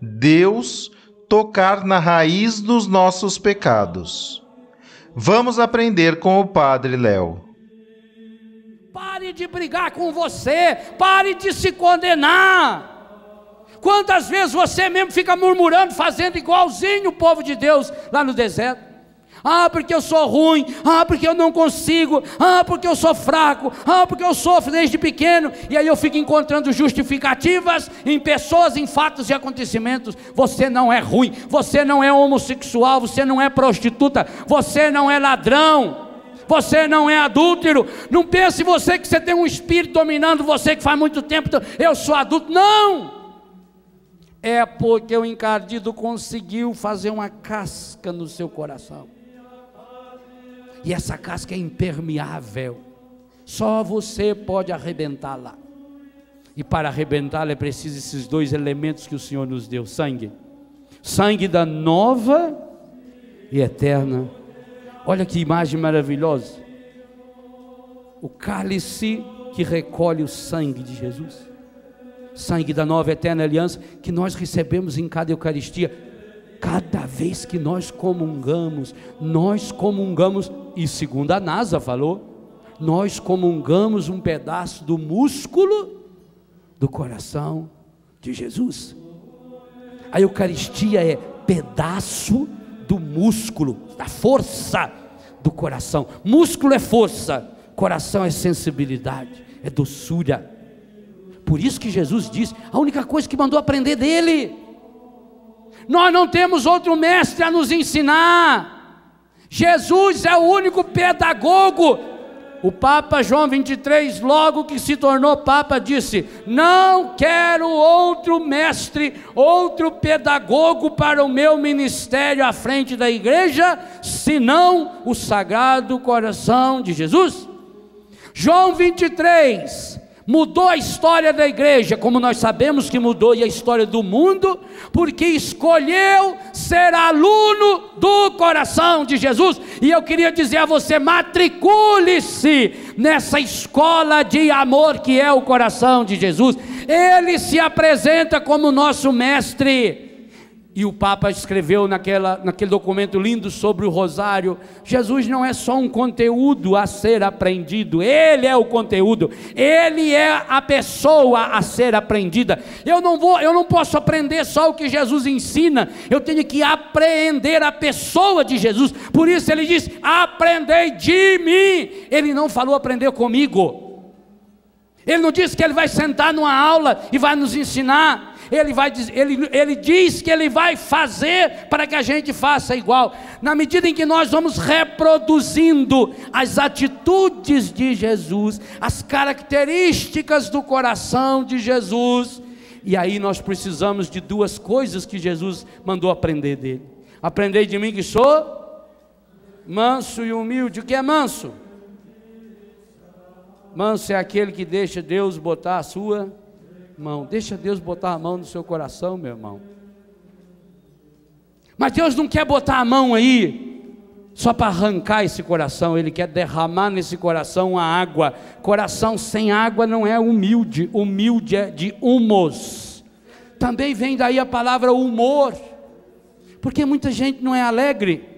Deus tocar na raiz dos nossos pecados. Vamos aprender com o Padre Léo. Pare de brigar com você, pare de se condenar. Quantas vezes você mesmo fica murmurando, fazendo igualzinho o povo de Deus lá no deserto? Ah, porque eu sou ruim. Ah, porque eu não consigo. Ah, porque eu sou fraco. Ah, porque eu sofro desde pequeno. E aí eu fico encontrando justificativas em pessoas, em fatos e acontecimentos. Você não é ruim. Você não é homossexual. Você não é prostituta. Você não é ladrão. Você não é adúltero. Não pense você que você tem um espírito dominando você que faz muito tempo. Eu sou adulto. Não! É porque o encardido conseguiu fazer uma casca no seu coração. E essa casca é impermeável. Só você pode arrebentá-la. E para arrebentá-la é preciso esses dois elementos que o Senhor nos deu: sangue. Sangue da nova e eterna. Olha que imagem maravilhosa. O cálice que recolhe o sangue de Jesus. Sangue da nova e eterna aliança que nós recebemos em cada Eucaristia Cada vez que nós comungamos, nós comungamos, e segundo a NASA falou, nós comungamos um pedaço do músculo do coração de Jesus. A Eucaristia é pedaço do músculo, da força do coração. Músculo é força, coração é sensibilidade, é doçura. Por isso que Jesus diz: a única coisa que mandou aprender dele nós não temos outro mestre a nos ensinar. Jesus é o único pedagogo. O Papa João 23, logo que se tornou Papa, disse: Não quero outro mestre, outro pedagogo para o meu ministério à frente da igreja, senão o Sagrado Coração de Jesus. João 23, mudou a história da igreja, como nós sabemos que mudou a história do mundo, porque escolheu ser aluno do coração de Jesus. E eu queria dizer a você: matricule-se nessa escola de amor que é o coração de Jesus. Ele se apresenta como nosso mestre. E o Papa escreveu naquela, naquele documento lindo sobre o rosário: Jesus não é só um conteúdo a ser aprendido, Ele é o conteúdo, Ele é a pessoa a ser aprendida. Eu não vou, eu não posso aprender só o que Jesus ensina, eu tenho que aprender a pessoa de Jesus. Por isso ele diz: aprendei de mim. Ele não falou aprender comigo. Ele não disse que ele vai sentar numa aula e vai nos ensinar ele, vai, ele, ele diz que ele vai fazer para que a gente faça igual. Na medida em que nós vamos reproduzindo as atitudes de Jesus, as características do coração de Jesus, e aí nós precisamos de duas coisas que Jesus mandou aprender dele. Aprendei de mim que sou manso e humilde. O que é manso? Manso é aquele que deixa Deus botar a sua mão. Deixa Deus botar a mão no seu coração, meu irmão. Mas Deus não quer botar a mão aí só para arrancar esse coração, Ele quer derramar nesse coração a água. Coração sem água não é humilde, humilde é de humos. Também vem daí a palavra humor, porque muita gente não é alegre.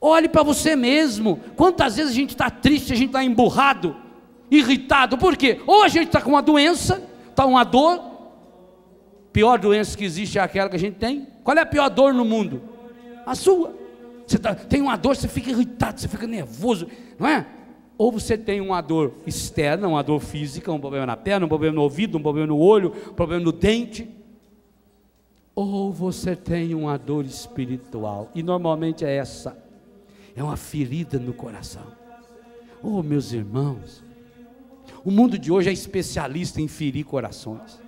Olhe para você mesmo. Quantas vezes a gente está triste, a gente está emburrado, irritado. Por quê? Ou a gente está com uma doença, está uma dor. Pior doença que existe é aquela que a gente tem. Qual é a pior dor no mundo? A sua. Você tá, tem uma dor, você fica irritado, você fica nervoso, não é? Ou você tem uma dor externa, uma dor física, um problema na perna, um problema no ouvido, um problema no olho, um problema no dente. Ou você tem uma dor espiritual, e normalmente é essa, é uma ferida no coração. Oh, meus irmãos, o mundo de hoje é especialista em ferir corações.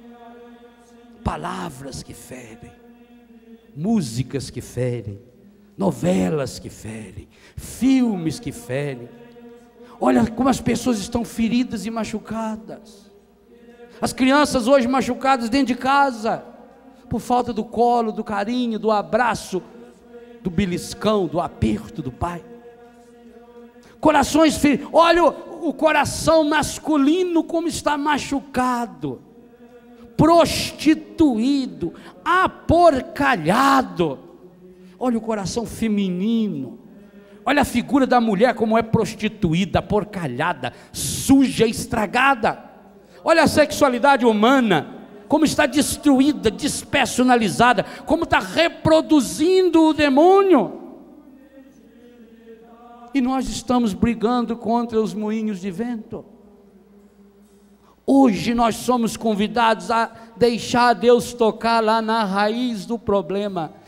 Palavras que ferem, músicas que ferem, novelas que ferem, filmes que ferem. Olha como as pessoas estão feridas e machucadas. As crianças hoje machucadas dentro de casa, por falta do colo, do carinho, do abraço, do beliscão, do aperto do pai. Corações feridos. Olha o, coração masculino como está machucado, prostituído, aporcalhado Olha o coração feminino. Olha a figura da mulher como é prostituída, porcalhada, suja, estragada. Olha a sexualidade humana, como está destruída, despersonalizada, como está reproduzindo o demônio. E nós estamos brigando contra os moinhos de vento. Hoje nós somos convidados a deixar Deus tocar lá na raiz do problema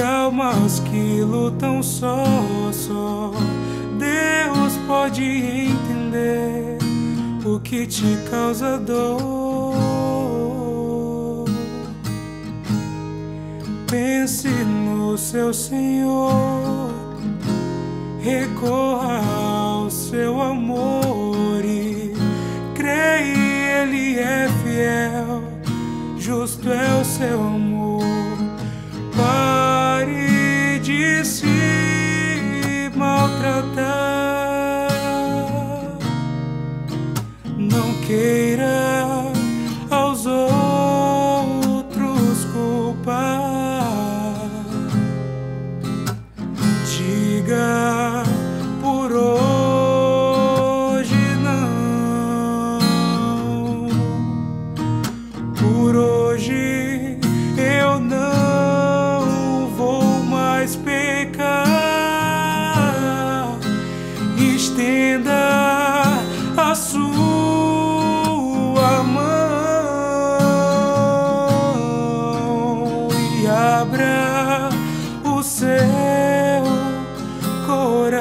almas que lutam só, só. Deus pode entender o que te causa dor. Pense no seu Senhor recorra ao seu amor e creia, Ele é fiel, justo é o seu amor. Maltratar, não queira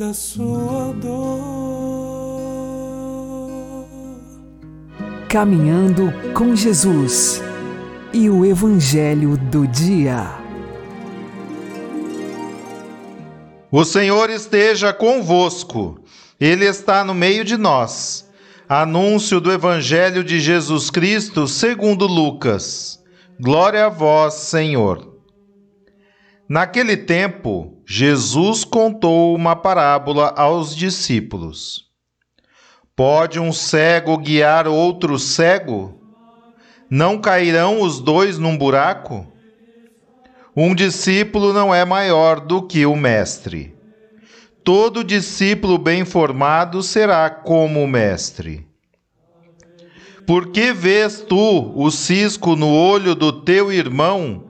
da sua dor. Caminhando com Jesus e o Evangelho do Dia. O Senhor esteja convosco. Ele está no meio de nós. Anúncio do Evangelho de Jesus Cristo segundo Lucas. Glória a vós, Senhor. Naquele tempo, Jesus contou uma parábola aos discípulos. Pode um cego guiar outro cego? Não cairão os dois num buraco? Um discípulo não é maior do que o mestre todo discípulo bem formado será como o mestre. Por que vês tu o cisco no olho do teu irmão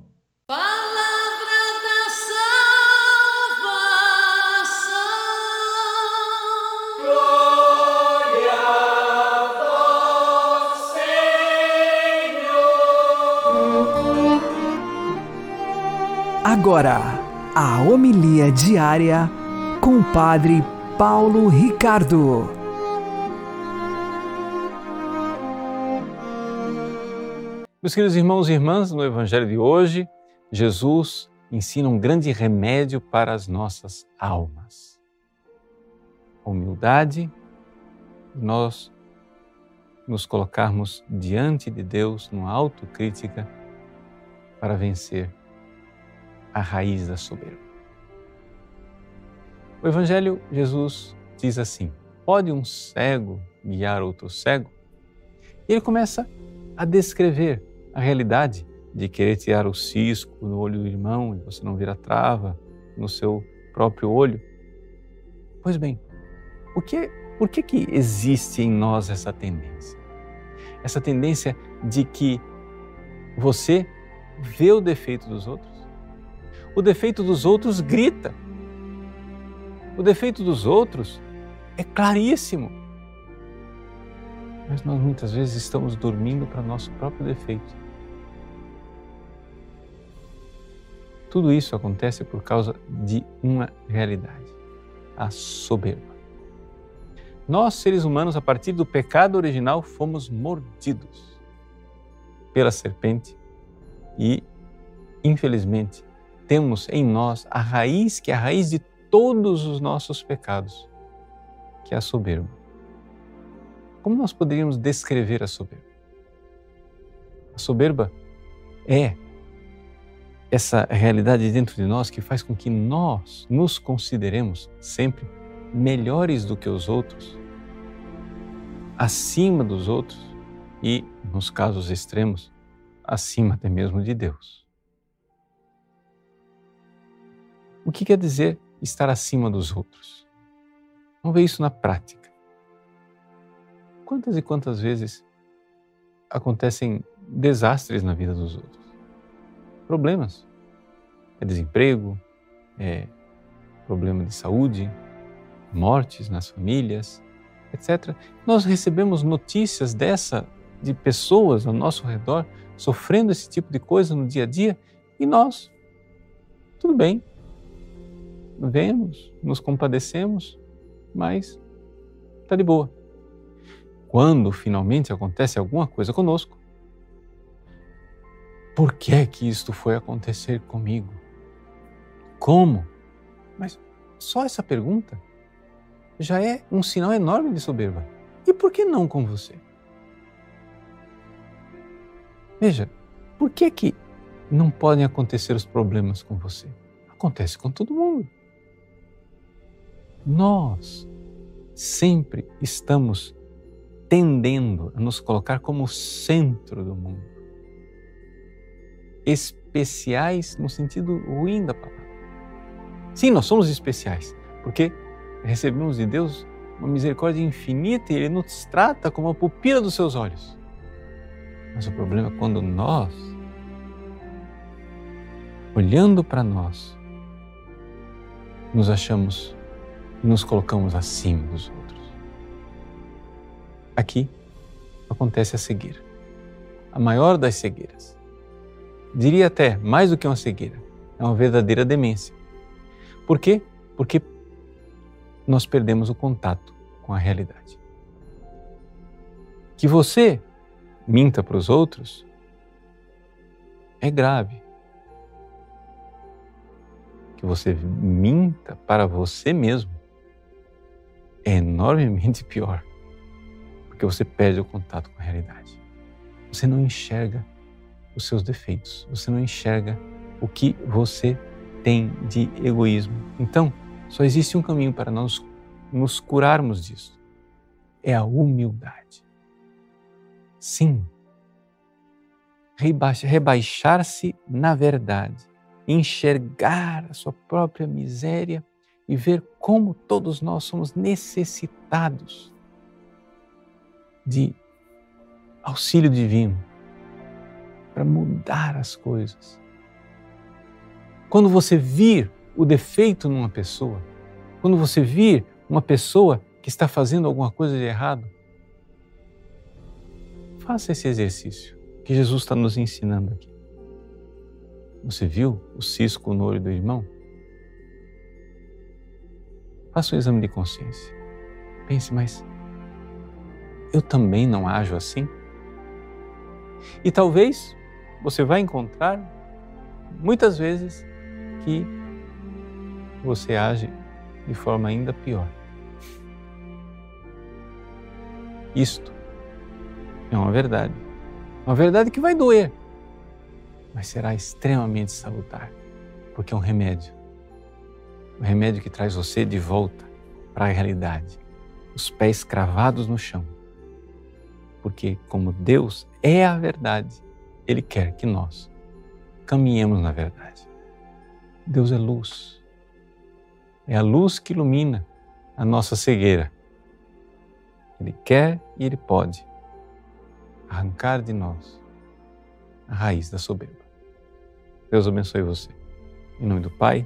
Agora, a homilia diária com o Padre Paulo Ricardo. Meus queridos irmãos e irmãs, no Evangelho de hoje, Jesus ensina um grande remédio para as nossas almas. A humildade, nós nos colocarmos diante de Deus numa autocrítica para vencer a raiz da soberba. O Evangelho, Jesus diz assim: pode um cego guiar outro cego? E ele começa a descrever a realidade de querer tirar o cisco no olho do irmão e você não vira trava no seu próprio olho. Pois bem, o que, por que, que existe em nós essa tendência? Essa tendência de que você vê o defeito dos outros, o defeito dos outros grita o defeito dos outros é claríssimo. Mas nós muitas vezes estamos dormindo para nosso próprio defeito. Tudo isso acontece por causa de uma realidade: a soberba. Nós, seres humanos, a partir do pecado original, fomos mordidos pela serpente e, infelizmente, temos em nós a raiz que é a raiz de todos os nossos pecados, que é a soberba. Como nós poderíamos descrever a soberba? A soberba é essa realidade dentro de nós que faz com que nós nos consideremos sempre melhores do que os outros, acima dos outros e, nos casos extremos, acima até mesmo de Deus. O que quer dizer estar acima dos outros. Vamos ver isso na prática. Quantas e quantas vezes acontecem desastres na vida dos outros? Problemas. É desemprego, é problema de saúde, mortes nas famílias, etc. Nós recebemos notícias dessa de pessoas ao nosso redor sofrendo esse tipo de coisa no dia a dia e nós, tudo bem, vemos, nos compadecemos, mas está de boa. Quando finalmente acontece alguma coisa conosco, por que é que isto foi acontecer comigo? Como? Mas só essa pergunta já é um sinal enorme de soberba. E por que não com você? Veja, por que que não podem acontecer os problemas com você? Acontece com todo mundo. Nós sempre estamos tendendo a nos colocar como centro do mundo. Especiais no sentido ruim da palavra. Sim, nós somos especiais, porque recebemos de Deus uma misericórdia infinita e Ele nos trata como a pupila dos seus olhos. Mas o problema é quando nós, olhando para nós, nos achamos e nos colocamos acima dos outros. Aqui acontece a cegueira, a maior das cegueiras. Diria até mais do que uma cegueira, é uma verdadeira demência. Por quê? Porque nós perdemos o contato com a realidade. Que você minta para os outros é grave. Que você minta para você mesmo é enormemente pior, porque você perde o contato com a realidade. Você não enxerga os seus defeitos, você não enxerga o que você tem de egoísmo. Então, só existe um caminho para nós nos curarmos disso: é a humildade. Sim, rebaixar-se na verdade, enxergar a sua própria miséria e ver como todos nós somos necessitados de auxílio divino para mudar as coisas. Quando você vir o defeito numa pessoa, quando você vir uma pessoa que está fazendo alguma coisa de errado, faça esse exercício que Jesus está nos ensinando aqui. Você viu o cisco no olho do irmão? Faça um exame de consciência. Pense, mas eu também não ajo assim? E talvez você vai encontrar muitas vezes que você age de forma ainda pior. Isto é uma verdade. Uma verdade que vai doer, mas será extremamente salutar, porque é um remédio o remédio que traz você de volta para a realidade, os pés cravados no chão. Porque, como Deus é a verdade, Ele quer que nós caminhemos na verdade. Deus é luz. É a luz que ilumina a nossa cegueira. Ele quer e Ele pode arrancar de nós a raiz da soberba. Deus abençoe você. Em nome do Pai,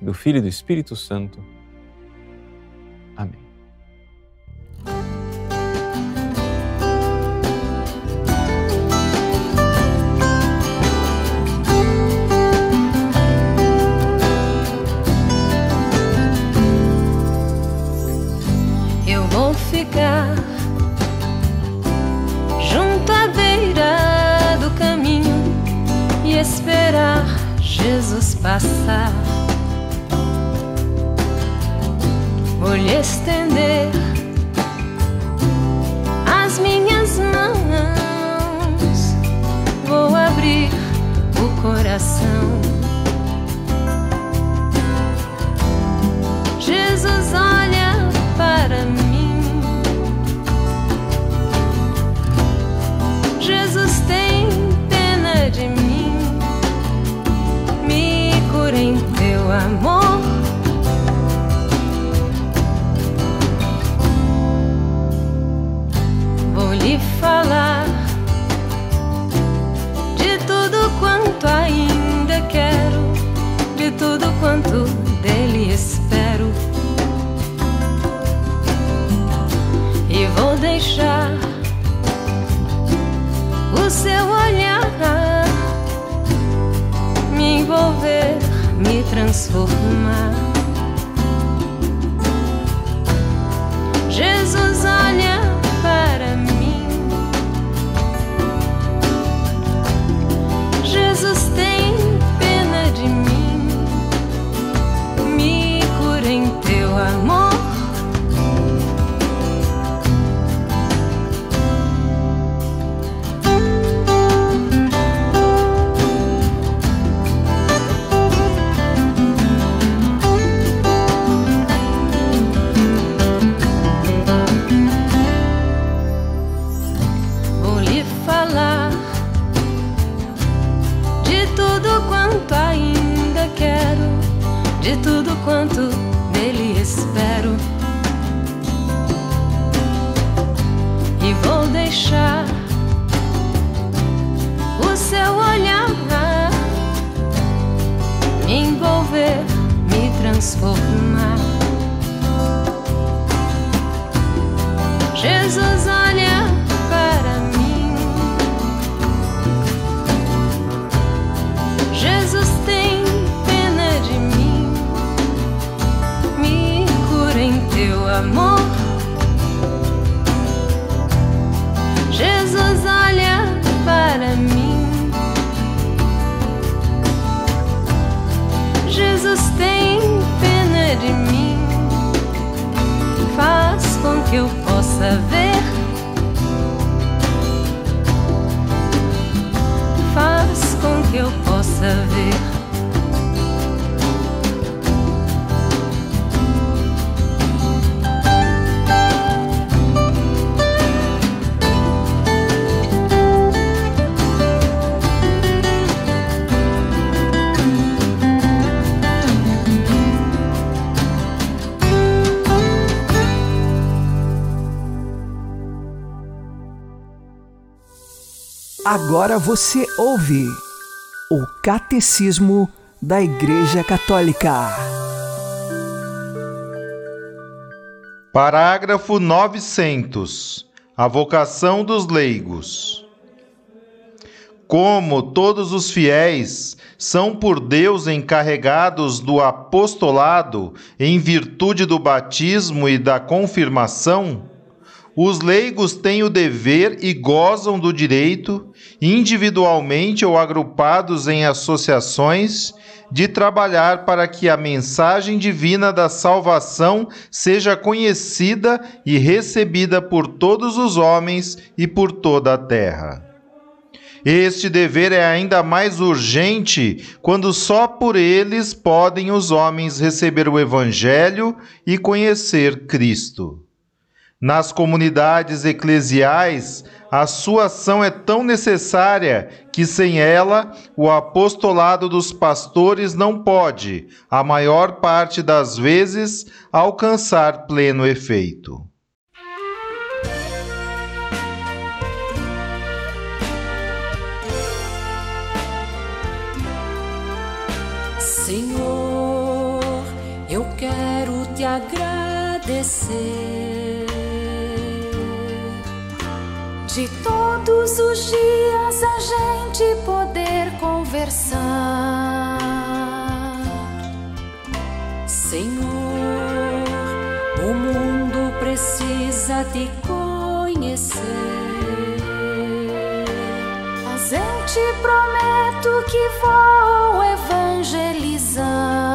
do Filho e do Espírito Santo. Amém. Eu vou ficar junto à beira do caminho e esperar Jesus passar. Transformar. quanto dele espero. E vou deixar o seu olhar me envolver, me transformar. Agora você ouve o Catecismo da Igreja Católica. Parágrafo 900. A vocação dos leigos. Como todos os fiéis são por Deus encarregados do apostolado em virtude do batismo e da confirmação, os leigos têm o dever e gozam do direito, individualmente ou agrupados em associações, de trabalhar para que a mensagem divina da salvação seja conhecida e recebida por todos os homens e por toda a terra. Este dever é ainda mais urgente quando só por eles podem os homens receber o Evangelho e conhecer Cristo. Nas comunidades eclesiais, a sua ação é tão necessária que sem ela o apostolado dos pastores não pode, a maior parte das vezes, alcançar pleno efeito. De todos os dias a gente poder conversar. Senhor, o mundo precisa te conhecer. Mas eu te prometo que vou evangelizar.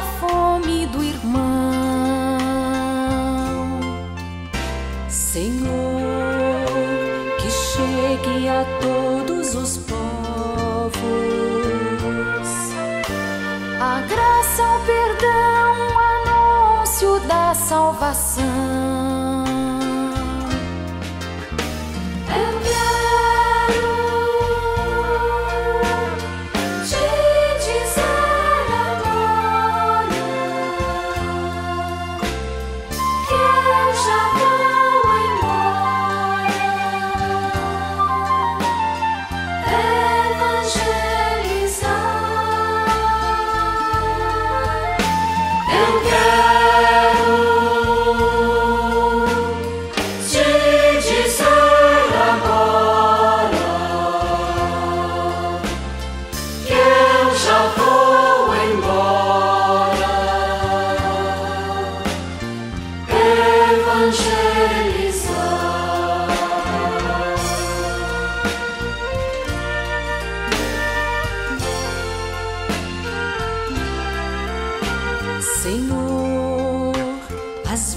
Violência e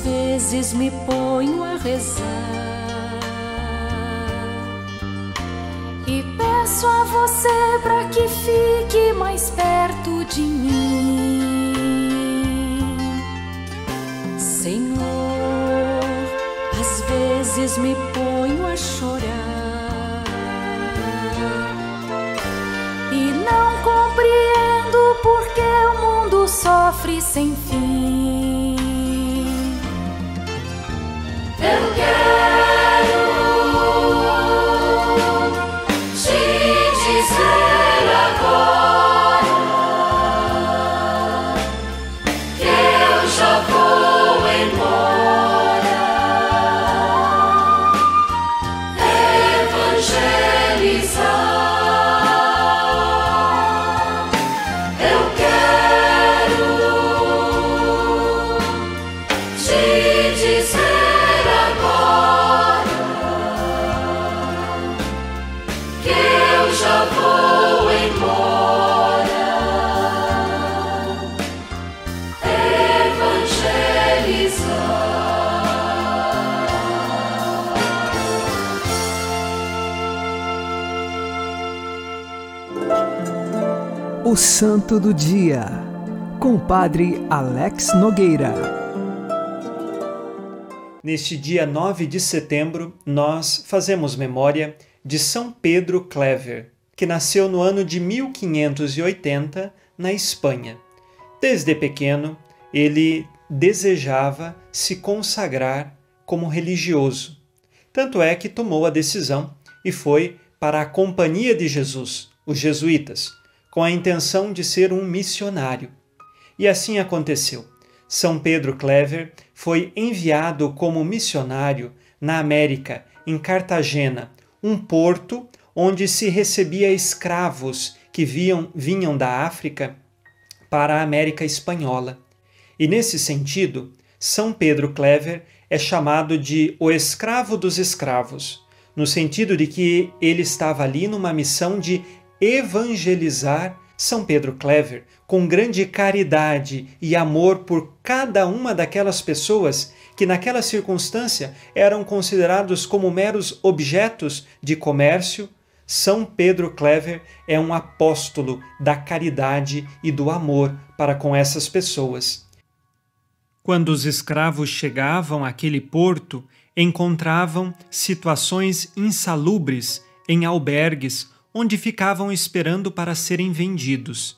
vezes me ponho a rezar e peço a você para que fique mais perto de mim. Senhor, às vezes me ponho a chorar e não compreendo porque o mundo sofre sem O Santo do Dia, com o Padre Alex Nogueira. Neste dia 9 de setembro, nós fazemos memória de São Pedro Clever, que nasceu no ano de 1580 na Espanha. Desde pequeno, ele desejava se consagrar como religioso. Tanto é que tomou a decisão e foi para a Companhia de Jesus, os jesuítas, com a intenção de ser um missionário. E assim aconteceu. São Pedro Clever foi enviado como missionário na América, em Cartagena, um porto onde se recebia escravos que viam, vinham da África para a América Espanhola. E nesse sentido, São Pedro Clever é chamado de o escravo dos escravos, no sentido de que ele estava ali numa missão de evangelizar São Pedro Clever, com grande caridade e amor por cada uma daquelas pessoas que, naquela circunstância, eram considerados como meros objetos de comércio, São Pedro Clever é um apóstolo da caridade e do amor para com essas pessoas. Quando os escravos chegavam àquele porto, encontravam situações insalubres em albergues onde ficavam esperando para serem vendidos.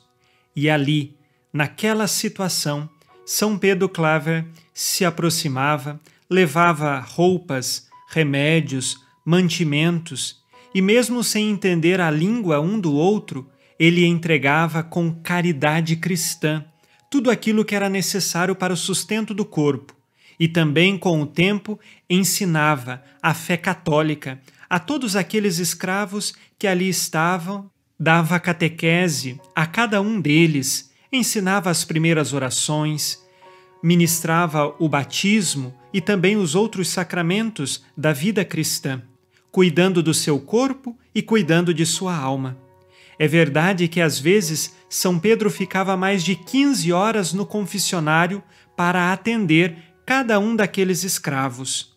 E ali, naquela situação, São Pedro Claver se aproximava, levava roupas, remédios, mantimentos, e mesmo sem entender a língua um do outro, ele entregava com caridade cristã tudo aquilo que era necessário para o sustento do corpo, e também, com o tempo, ensinava a fé católica a todos aqueles escravos que ali estavam, dava catequese a cada um deles, ensinava as primeiras orações, ministrava o batismo e também os outros sacramentos da vida cristã, cuidando do seu corpo e cuidando de sua alma. É verdade que às vezes São Pedro ficava mais de 15 horas no confessionário para atender cada um daqueles escravos.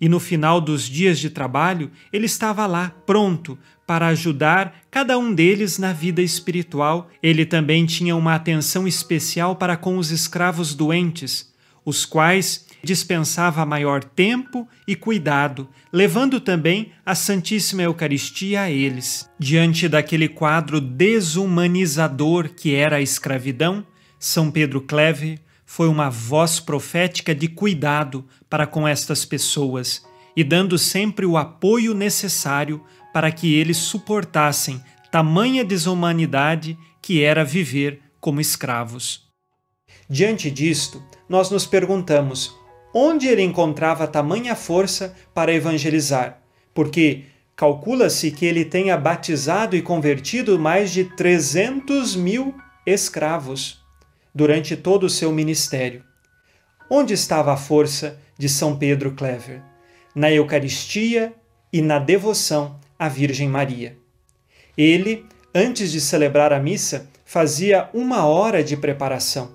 E no final dos dias de trabalho, ele estava lá, pronto, para ajudar cada um deles na vida espiritual. Ele também tinha uma atenção especial para com os escravos doentes, os quais dispensava maior tempo e cuidado, levando também a Santíssima Eucaristia a eles. Diante daquele quadro desumanizador que era a escravidão, São Pedro Cleve foi uma voz profética de cuidado para com estas pessoas e dando sempre o apoio necessário para que eles suportassem tamanha desumanidade que era viver como escravos. Diante disto, nós nos perguntamos onde ele encontrava tamanha força para evangelizar, porque calcula-se que ele tenha batizado e convertido mais de 300 mil escravos durante todo o seu ministério. Onde estava a força de São Pedro Clever? Na Eucaristia e na devoção à Virgem Maria. Ele, antes de celebrar a missa, fazia uma hora de preparação.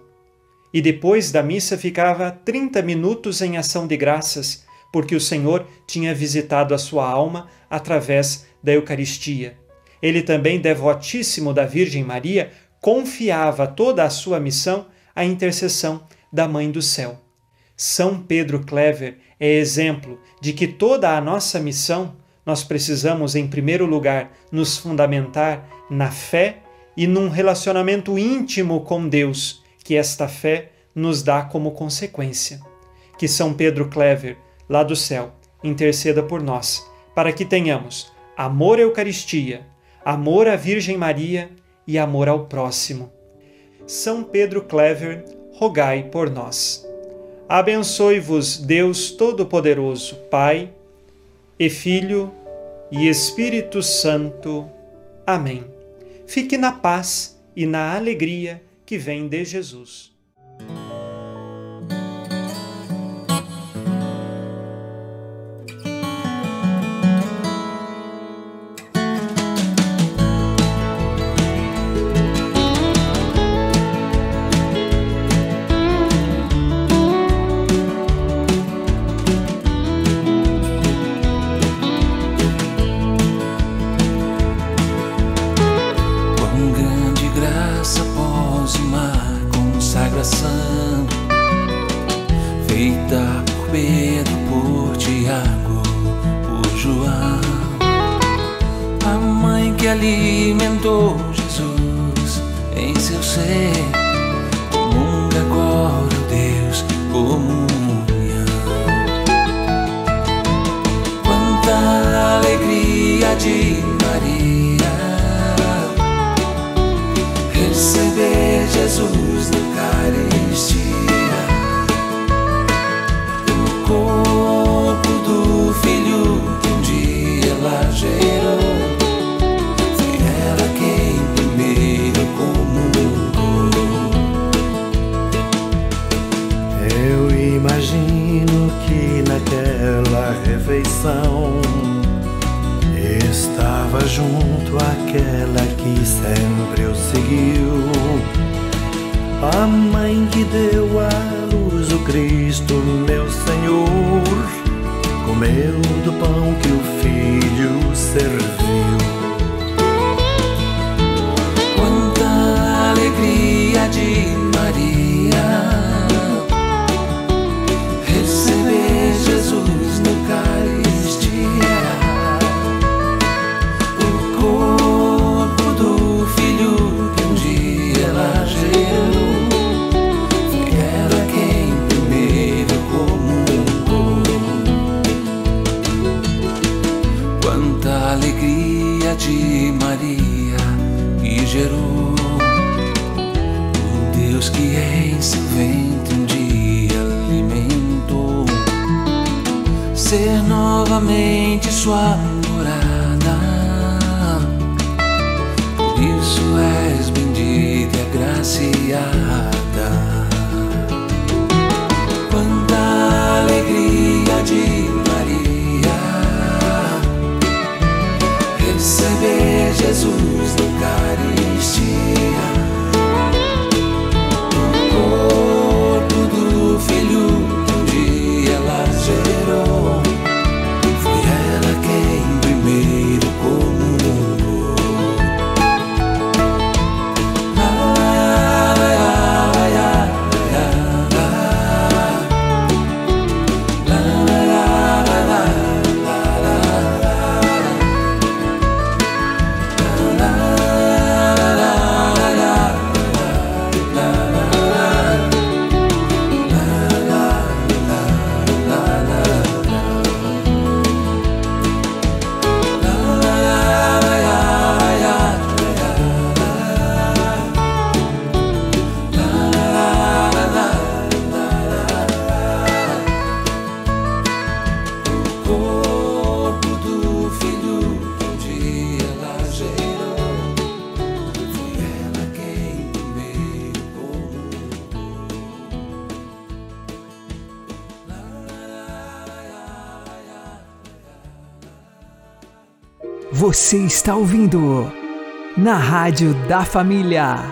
e depois da missa ficava 30 minutos em ação de graças, porque o Senhor tinha visitado a sua alma através da Eucaristia. Ele também, devotíssimo da Virgem Maria, confiava toda a sua missão à intercessão da Mãe do Céu. São Pedro Clever é exemplo de que toda a nossa missão nós precisamos, em primeiro lugar, nos fundamentar na fé e num relacionamento íntimo com Deus, que esta fé nos dá como consequência. Que São Pedro Clever, lá do céu, interceda por nós, para que tenhamos amor à Eucaristia, amor à Virgem Maria e amor ao próximo. São Pedro Clever, rogai por nós. Abençoe-vos Deus Todo-Poderoso, Pai e Filho e Espírito Santo. Amém. Fique na paz e na alegria que vem de Jesus. Mãe refeição estava junto àquela que sempre o seguiu. A mãe que deu à luz o Cristo, meu Senhor, comeu do pão que o Filho serviu. Você está ouvindo na Rádio da Família.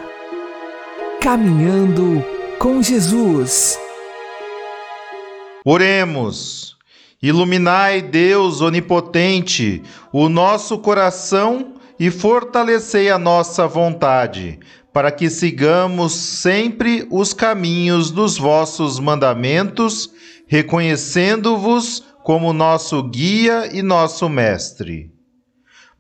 Caminhando com Jesus. Oremos. Iluminai, Deus onipotente, o nosso coração e fortalecei a nossa vontade, para que sigamos sempre os caminhos dos vossos mandamentos, reconhecendo-vos como nosso guia e nosso mestre.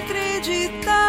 Desacreditado